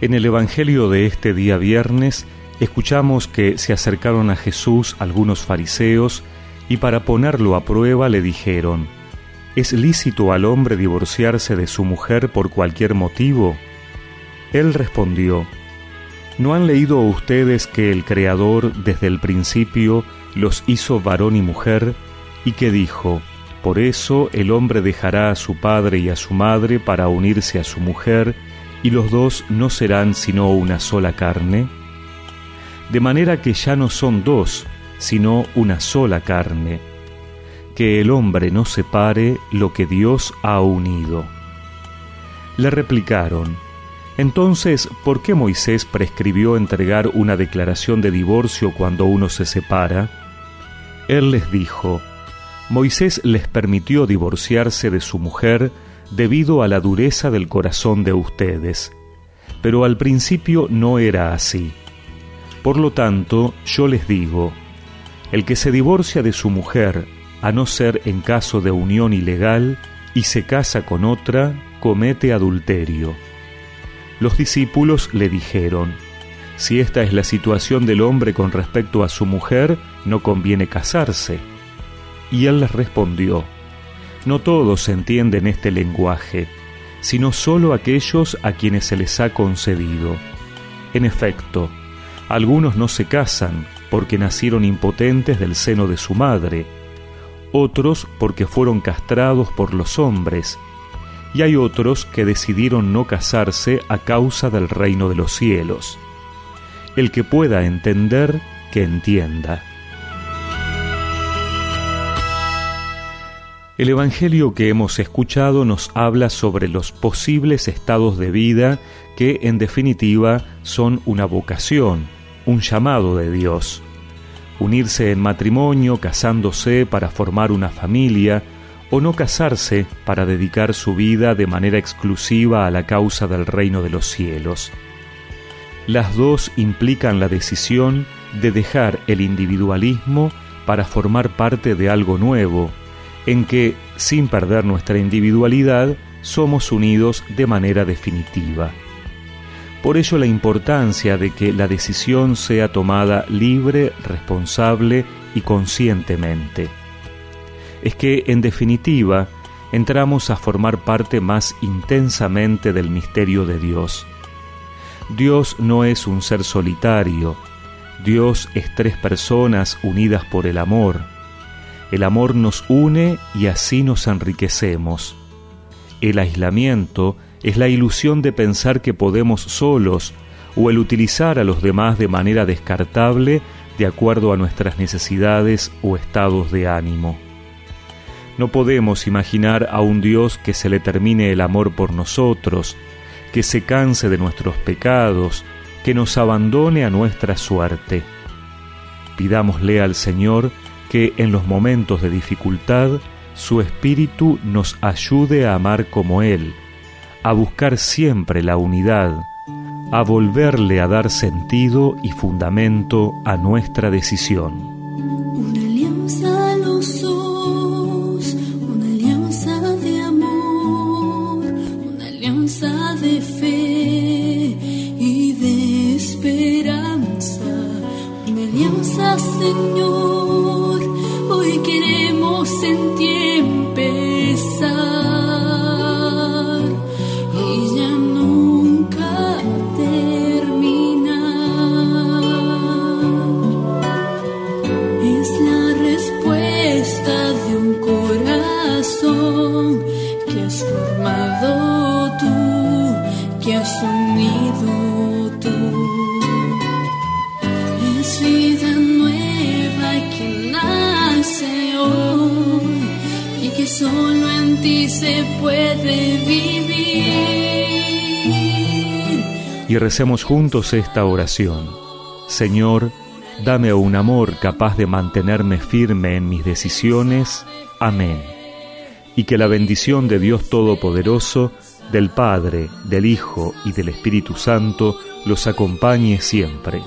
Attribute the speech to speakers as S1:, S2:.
S1: En el Evangelio de este día viernes escuchamos que se acercaron a Jesús algunos fariseos y para ponerlo a prueba le dijeron, ¿Es lícito al hombre divorciarse de su mujer por cualquier motivo? Él respondió, ¿No han leído ustedes que el Creador desde el principio los hizo varón y mujer y que dijo, por eso el hombre dejará a su padre y a su madre para unirse a su mujer, y los dos no serán sino una sola carne? De manera que ya no son dos, sino una sola carne. Que el hombre no separe lo que Dios ha unido. Le replicaron, entonces, ¿por qué Moisés prescribió entregar una declaración de divorcio cuando uno se separa? Él les dijo, Moisés les permitió divorciarse de su mujer debido a la dureza del corazón de ustedes. Pero al principio no era así. Por lo tanto, yo les digo, el que se divorcia de su mujer, a no ser en caso de unión ilegal, y se casa con otra, comete adulterio. Los discípulos le dijeron, si esta es la situación del hombre con respecto a su mujer, no conviene casarse. Y él les respondió, no todos entienden este lenguaje, sino sólo aquellos a quienes se les ha concedido. En efecto, algunos no se casan porque nacieron impotentes del seno de su madre, otros porque fueron castrados por los hombres, y hay otros que decidieron no casarse a causa del reino de los cielos. El que pueda entender, que entienda. El Evangelio que hemos escuchado nos habla sobre los posibles estados de vida que en definitiva son una vocación, un llamado de Dios. Unirse en matrimonio, casándose para formar una familia, o no casarse para dedicar su vida de manera exclusiva a la causa del reino de los cielos. Las dos implican la decisión de dejar el individualismo para formar parte de algo nuevo, en que, sin perder nuestra individualidad, somos unidos de manera definitiva. Por ello la importancia de que la decisión sea tomada libre, responsable y conscientemente. Es que, en definitiva, entramos a formar parte más intensamente del misterio de Dios. Dios no es un ser solitario, Dios es tres personas unidas por el amor, el amor nos une y así nos enriquecemos. El aislamiento es la ilusión de pensar que podemos solos o el utilizar a los demás de manera descartable de acuerdo a nuestras necesidades o estados de ánimo. No podemos imaginar a un Dios que se le termine el amor por nosotros, que se canse de nuestros pecados, que nos abandone a nuestra suerte. Pidámosle al Señor que en los momentos de dificultad su espíritu nos ayude a amar como Él, a buscar siempre la unidad, a volverle a dar sentido y fundamento a nuestra decisión.
S2: Una alianza a los ojos, una alianza de amor, una alianza de fe y de esperanza, una alianza, Señor feliz en ti empezar y ya nunca terminar. Es la respuesta de un corazón que has formado tú, que has unido tú. Solo en ti se puede vivir.
S1: Y recemos juntos esta oración. Señor, dame un amor capaz de mantenerme firme en mis decisiones. Amén. Y que la bendición de Dios Todopoderoso, del Padre, del Hijo y del Espíritu Santo los acompañe siempre.